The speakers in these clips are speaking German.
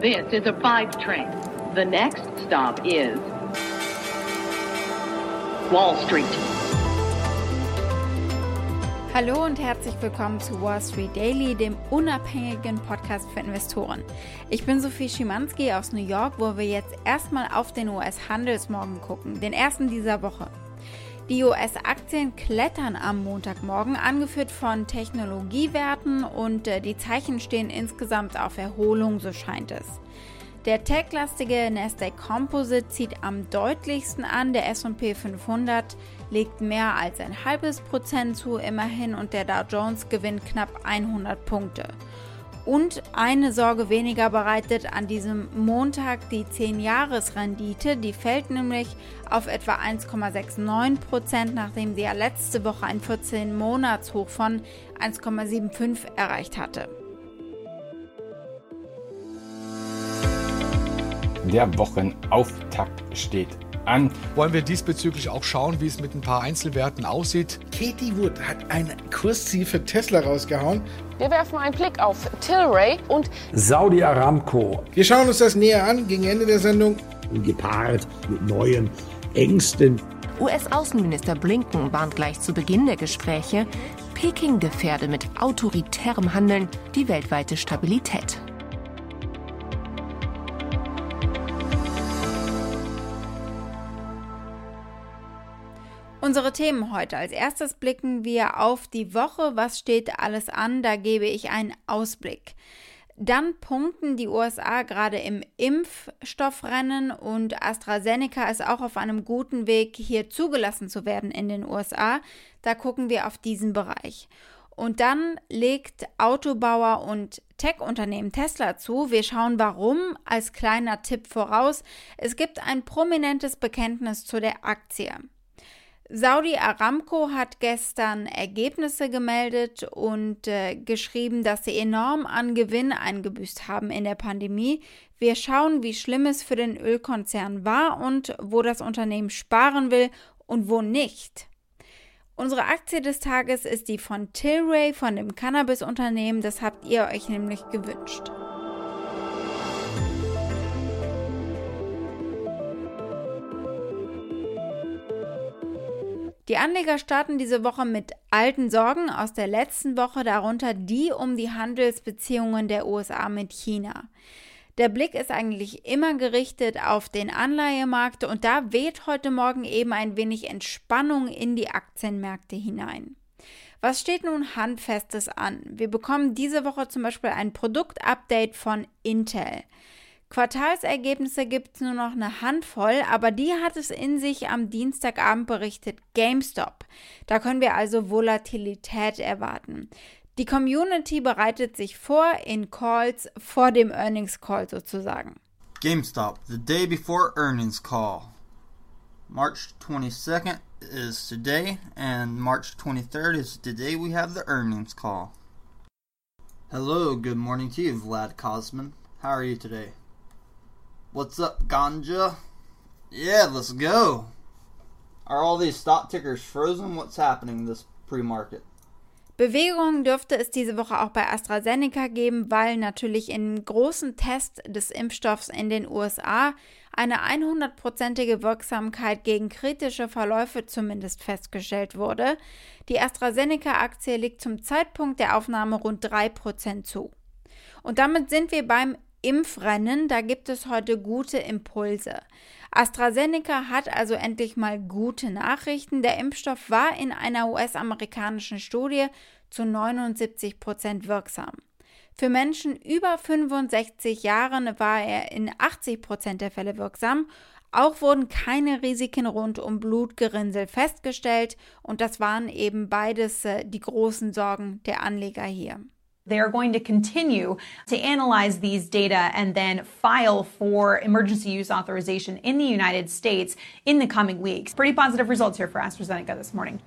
This is a five train. The next stop is Wall Street. Hallo und herzlich willkommen zu Wall Street Daily, dem unabhängigen Podcast für Investoren. Ich bin Sophie Schimanski aus New York, wo wir jetzt erstmal auf den US-Handelsmorgen gucken, den ersten dieser Woche. Die US-Aktien klettern am Montagmorgen, angeführt von Technologiewerten und äh, die Zeichen stehen insgesamt auf Erholung, so scheint es. Der tech-lastige Nasdaq Composite zieht am deutlichsten an, der S&P 500 legt mehr als ein halbes Prozent zu immerhin und der Dow Jones gewinnt knapp 100 Punkte. Und eine Sorge weniger bereitet an diesem Montag die 10-Jahres-Rendite. Die fällt nämlich auf etwa 1,69 Prozent, nachdem sie ja letzte Woche ein 14-Monats-Hoch von 1,75 erreicht hatte. Der Wochenauftakt steht an. Wollen wir diesbezüglich auch schauen, wie es mit ein paar Einzelwerten aussieht? Katie Wood hat ein Kursziel für Tesla rausgehauen. Wir werfen einen Blick auf Tilray und Saudi Aramco. Wir schauen uns das näher an gegen Ende der Sendung. Gepaart mit neuen Ängsten. US-Außenminister Blinken warnt gleich zu Beginn der Gespräche, Peking gefährde mit autoritärem Handeln die weltweite Stabilität. Unsere Themen heute. Als erstes blicken wir auf die Woche. Was steht alles an? Da gebe ich einen Ausblick. Dann punkten die USA gerade im Impfstoffrennen und AstraZeneca ist auch auf einem guten Weg, hier zugelassen zu werden in den USA. Da gucken wir auf diesen Bereich. Und dann legt Autobauer und Tech-Unternehmen Tesla zu. Wir schauen warum als kleiner Tipp voraus. Es gibt ein prominentes Bekenntnis zu der Aktie. Saudi Aramco hat gestern Ergebnisse gemeldet und äh, geschrieben, dass sie enorm an Gewinn eingebüßt haben in der Pandemie. Wir schauen, wie schlimm es für den Ölkonzern war und wo das Unternehmen sparen will und wo nicht. Unsere Aktie des Tages ist die von Tilray, von dem Cannabis-Unternehmen. Das habt ihr euch nämlich gewünscht. Die Anleger starten diese Woche mit alten Sorgen aus der letzten Woche, darunter die um die Handelsbeziehungen der USA mit China. Der Blick ist eigentlich immer gerichtet auf den Anleihemarkt und da weht heute Morgen eben ein wenig Entspannung in die Aktienmärkte hinein. Was steht nun handfestes an? Wir bekommen diese Woche zum Beispiel ein Produktupdate von Intel. Quartalsergebnisse gibt es nur noch eine Handvoll, aber die hat es in sich am Dienstagabend berichtet GameStop. Da können wir also Volatilität erwarten. Die Community bereitet sich vor in Calls vor dem Earnings Call sozusagen. GameStop, the day before earnings call. March 22nd is today, and March 23rd is the day we have the earnings call. Hello, good morning to you, Vlad Kosman. How are you today? What's up, Ganja? Yeah, let's go. Are all these stock tickers frozen? What's happening this pre-market? Bewegung dürfte es diese Woche auch bei AstraZeneca geben, weil natürlich im großen Test des Impfstoffs in den USA eine 100%ige Wirksamkeit gegen kritische Verläufe zumindest festgestellt wurde. Die AstraZeneca-Aktie liegt zum Zeitpunkt der Aufnahme rund 3% zu. Und damit sind wir beim Impfrennen, da gibt es heute gute Impulse. AstraZeneca hat also endlich mal gute Nachrichten. Der Impfstoff war in einer US-amerikanischen Studie zu 79 Prozent wirksam. Für Menschen über 65 Jahren war er in 80 Prozent der Fälle wirksam. Auch wurden keine Risiken rund um Blutgerinnsel festgestellt und das waren eben beides äh, die großen Sorgen der Anleger hier. They are going to continue to analyze these data and then file for emergency use authorization in the United States in the coming weeks. Pretty positive results here for AstraZeneca this morning.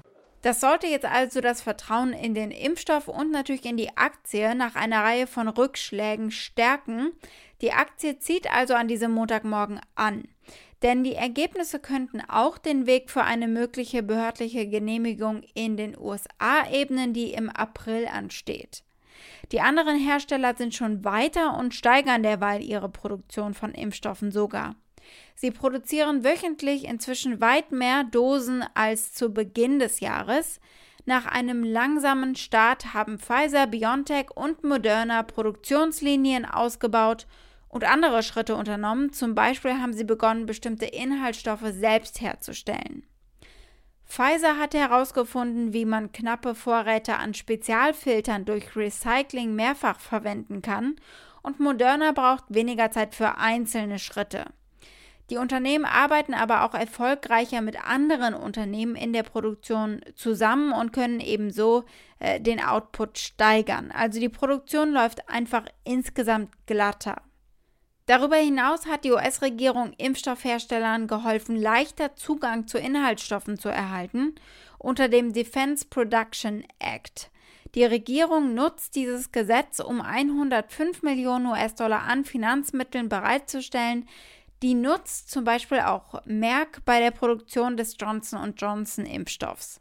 Das sollte jetzt also das Vertrauen in den Impfstoff und natürlich in die Aktie nach einer Reihe von Rückschlägen stärken. Die Aktie zieht also an diesem Montagmorgen an. Denn die Ergebnisse könnten auch den Weg für eine mögliche behördliche Genehmigung in den USA ebnen, die im April ansteht. Die anderen Hersteller sind schon weiter und steigern derweil ihre Produktion von Impfstoffen sogar. Sie produzieren wöchentlich inzwischen weit mehr Dosen als zu Beginn des Jahres. Nach einem langsamen Start haben Pfizer, BioNTech und Moderna Produktionslinien ausgebaut und andere Schritte unternommen. Zum Beispiel haben sie begonnen, bestimmte Inhaltsstoffe selbst herzustellen. Pfizer hat herausgefunden, wie man knappe Vorräte an Spezialfiltern durch Recycling mehrfach verwenden kann und Moderna braucht weniger Zeit für einzelne Schritte. Die Unternehmen arbeiten aber auch erfolgreicher mit anderen Unternehmen in der Produktion zusammen und können ebenso äh, den Output steigern. Also die Produktion läuft einfach insgesamt glatter. Darüber hinaus hat die US-Regierung Impfstoffherstellern geholfen, leichter Zugang zu Inhaltsstoffen zu erhalten unter dem Defense Production Act. Die Regierung nutzt dieses Gesetz, um 105 Millionen US-Dollar an Finanzmitteln bereitzustellen, die nutzt zum Beispiel auch Merck bei der Produktion des Johnson Johnson Impfstoffs.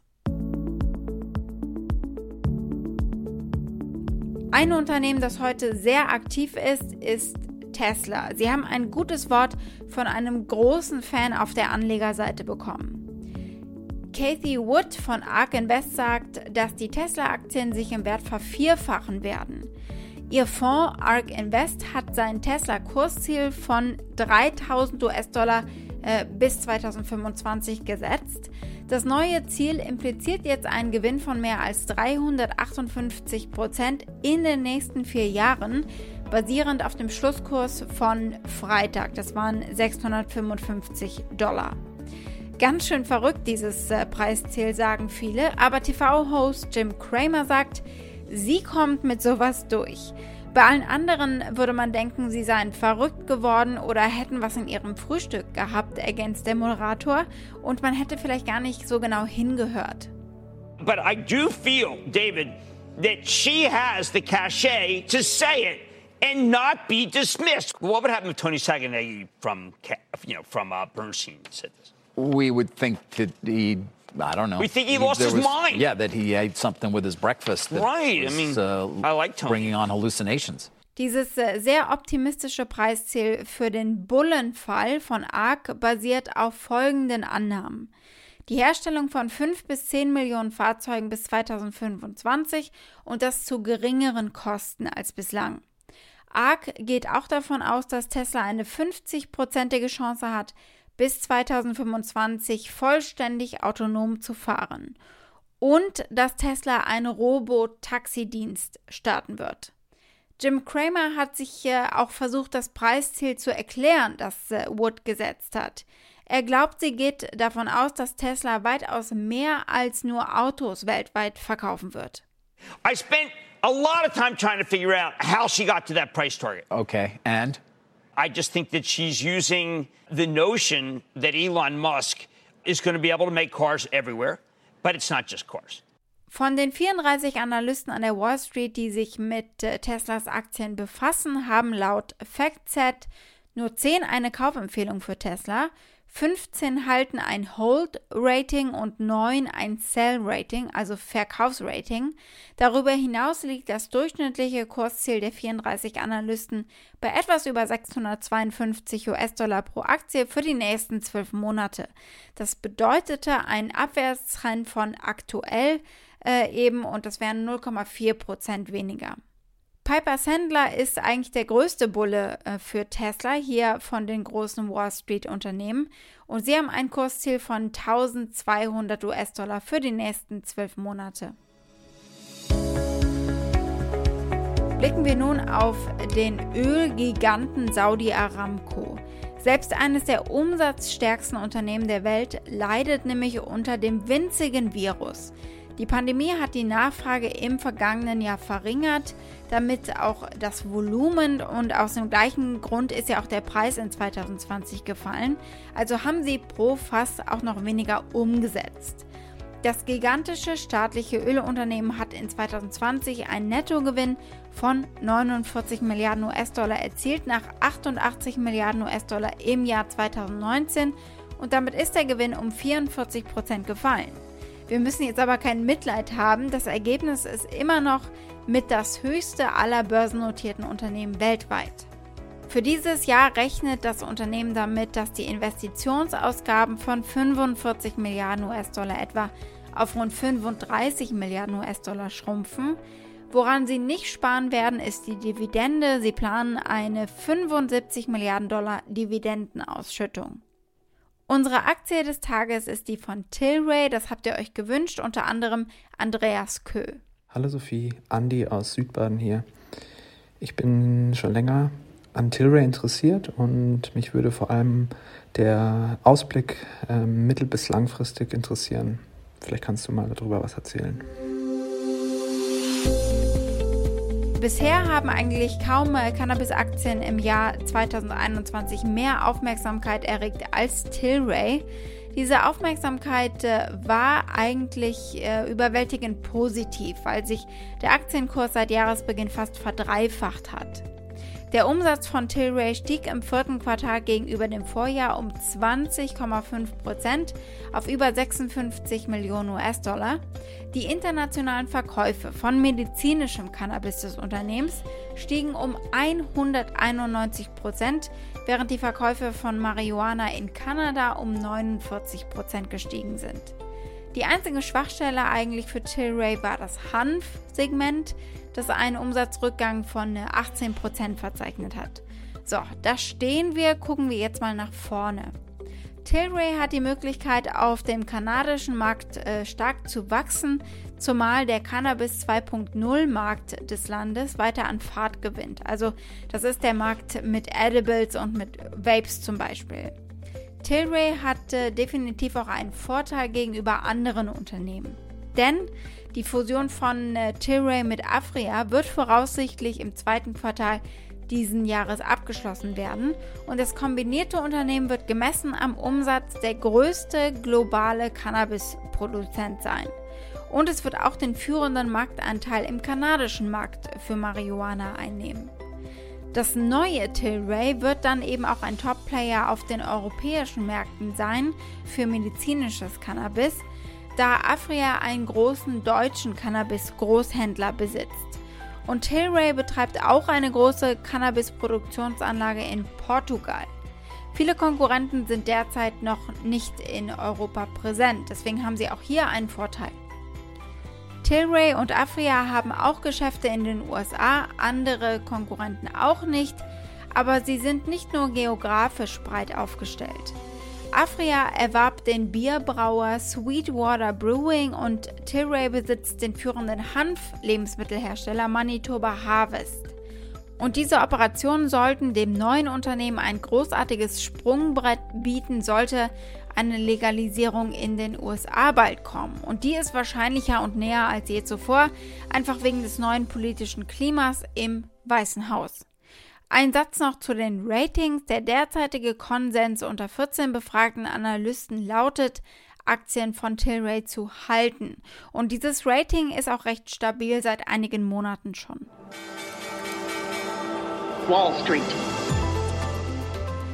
Ein Unternehmen, das heute sehr aktiv ist, ist Tesla. Sie haben ein gutes Wort von einem großen Fan auf der Anlegerseite bekommen. Kathy Wood von ARK Invest sagt, dass die Tesla-Aktien sich im Wert vervierfachen werden. Ihr Fonds ARK Invest hat sein Tesla-Kursziel von 3000 US-Dollar äh, bis 2025 gesetzt. Das neue Ziel impliziert jetzt einen Gewinn von mehr als 358 Prozent in den nächsten vier Jahren, basierend auf dem Schlusskurs von Freitag. Das waren 655 Dollar. Ganz schön verrückt dieses äh, Preisziel, sagen viele, aber TV-Host Jim Cramer sagt, Sie kommt mit sowas durch. Bei allen anderen würde man denken, sie seien verrückt geworden oder hätten was in ihrem Frühstück gehabt, ergänzt der Moderator, und man hätte vielleicht gar nicht so genau hingehört. But I do feel, David, that she has the cachet to say it and not be dismissed. What would happen if Tony Saganegi from, you know, from uh, Bernstein said this? We would think that he I don't know. We think he, he lost his was, mind. Yeah, that he ate something with his breakfast. right. Was, I mean, uh, I like Tony. Bringing on hallucinations. Dieses äh, sehr optimistische Preisziel für den Bullenfall von ARK basiert auf folgenden Annahmen. Die Herstellung von 5 bis 10 Millionen Fahrzeugen bis 2025 und das zu geringeren Kosten als bislang. ARK geht auch davon aus, dass Tesla eine 50-prozentige Chance hat, bis 2025 vollständig autonom zu fahren und dass Tesla einen Robotaxidienst starten wird. Jim Cramer hat sich äh, auch versucht, das Preisziel zu erklären, das äh, Wood gesetzt hat. Er glaubt, sie geht davon aus, dass Tesla weitaus mehr als nur Autos weltweit verkaufen wird. I spent a lot of time trying to figure out how she got to that price target. Okay, and? I just think that she's using the notion that Elon Musk is going to be able to make cars everywhere, but it's not just cars. Von den 34 Analysten an der Wall Street, die sich mit äh, Teslas Aktien befassen, haben laut FactSet nur 10 eine Kaufempfehlung für Tesla, 15 halten ein Hold-Rating und 9 ein Sell-Rating, also Verkaufsrating. Darüber hinaus liegt das durchschnittliche Kursziel der 34 Analysten bei etwas über 652 US-Dollar pro Aktie für die nächsten 12 Monate. Das bedeutete einen Abwärtstrend von aktuell äh, eben und das wären 0,4 Prozent weniger. Piper Sandler ist eigentlich der größte Bulle äh, für Tesla hier von den großen Wall Street Unternehmen und sie haben ein Kursziel von 1200 US-Dollar für die nächsten zwölf Monate. Blicken wir nun auf den Ölgiganten Saudi Aramco. Selbst eines der umsatzstärksten Unternehmen der Welt leidet nämlich unter dem winzigen Virus. Die Pandemie hat die Nachfrage im vergangenen Jahr verringert, damit auch das Volumen und aus dem gleichen Grund ist ja auch der Preis in 2020 gefallen. Also haben sie pro Fass auch noch weniger umgesetzt. Das gigantische staatliche Ölunternehmen hat in 2020 einen Nettogewinn von 49 Milliarden US-Dollar erzielt, nach 88 Milliarden US-Dollar im Jahr 2019 und damit ist der Gewinn um 44 Prozent gefallen. Wir müssen jetzt aber kein Mitleid haben. Das Ergebnis ist immer noch mit das höchste aller börsennotierten Unternehmen weltweit. Für dieses Jahr rechnet das Unternehmen damit, dass die Investitionsausgaben von 45 Milliarden US-Dollar etwa auf rund 35 Milliarden US-Dollar schrumpfen. Woran sie nicht sparen werden, ist die Dividende. Sie planen eine 75 Milliarden Dollar Dividendenausschüttung. Unsere Aktie des Tages ist die von Tilray, das habt ihr euch gewünscht, unter anderem Andreas Kö. Hallo Sophie, Andi aus Südbaden hier. Ich bin schon länger an Tilray interessiert und mich würde vor allem der Ausblick äh, mittel- bis langfristig interessieren. Vielleicht kannst du mal darüber was erzählen. Bisher haben eigentlich kaum Cannabis-Aktien im Jahr 2021 mehr Aufmerksamkeit erregt als Tilray. Diese Aufmerksamkeit äh, war eigentlich äh, überwältigend positiv, weil sich der Aktienkurs seit Jahresbeginn fast verdreifacht hat. Der Umsatz von Tilray stieg im vierten Quartal gegenüber dem Vorjahr um 20,5 Prozent auf über 56 Millionen US-Dollar. Die internationalen Verkäufe von medizinischem Cannabis des Unternehmens stiegen um 191 Prozent, während die Verkäufe von Marihuana in Kanada um 49 Prozent gestiegen sind. Die einzige Schwachstelle eigentlich für Tilray war das Hanf-Segment das einen Umsatzrückgang von 18% verzeichnet hat. So, da stehen wir, gucken wir jetzt mal nach vorne. Tilray hat die Möglichkeit, auf dem kanadischen Markt äh, stark zu wachsen, zumal der Cannabis 2.0 Markt des Landes weiter an Fahrt gewinnt. Also das ist der Markt mit Edibles und mit Vapes zum Beispiel. Tilray hat äh, definitiv auch einen Vorteil gegenüber anderen Unternehmen. Denn die Fusion von äh, Tilray mit Afria wird voraussichtlich im zweiten Quartal diesen Jahres abgeschlossen werden und das kombinierte Unternehmen wird gemessen am Umsatz der größte globale Cannabis-Produzent sein. Und es wird auch den führenden Marktanteil im kanadischen Markt für Marihuana einnehmen. Das neue Tilray wird dann eben auch ein Top-Player auf den europäischen Märkten sein für medizinisches Cannabis – da Afria einen großen deutschen Cannabis-Großhändler besitzt. Und Tilray betreibt auch eine große Cannabis-Produktionsanlage in Portugal. Viele Konkurrenten sind derzeit noch nicht in Europa präsent, deswegen haben sie auch hier einen Vorteil. Tilray und Afria haben auch Geschäfte in den USA, andere Konkurrenten auch nicht, aber sie sind nicht nur geografisch breit aufgestellt. Afria erwarb den Bierbrauer Sweetwater Brewing und Tilray besitzt den führenden Hanf-Lebensmittelhersteller Manitoba Harvest. Und diese Operationen sollten dem neuen Unternehmen ein großartiges Sprungbrett bieten, sollte eine Legalisierung in den USA bald kommen. Und die ist wahrscheinlicher und näher als je zuvor, einfach wegen des neuen politischen Klimas im Weißen Haus. Ein Satz noch zu den Ratings. Der derzeitige Konsens unter 14 befragten Analysten lautet, Aktien von Tilray zu halten. Und dieses Rating ist auch recht stabil seit einigen Monaten schon. Wall Street.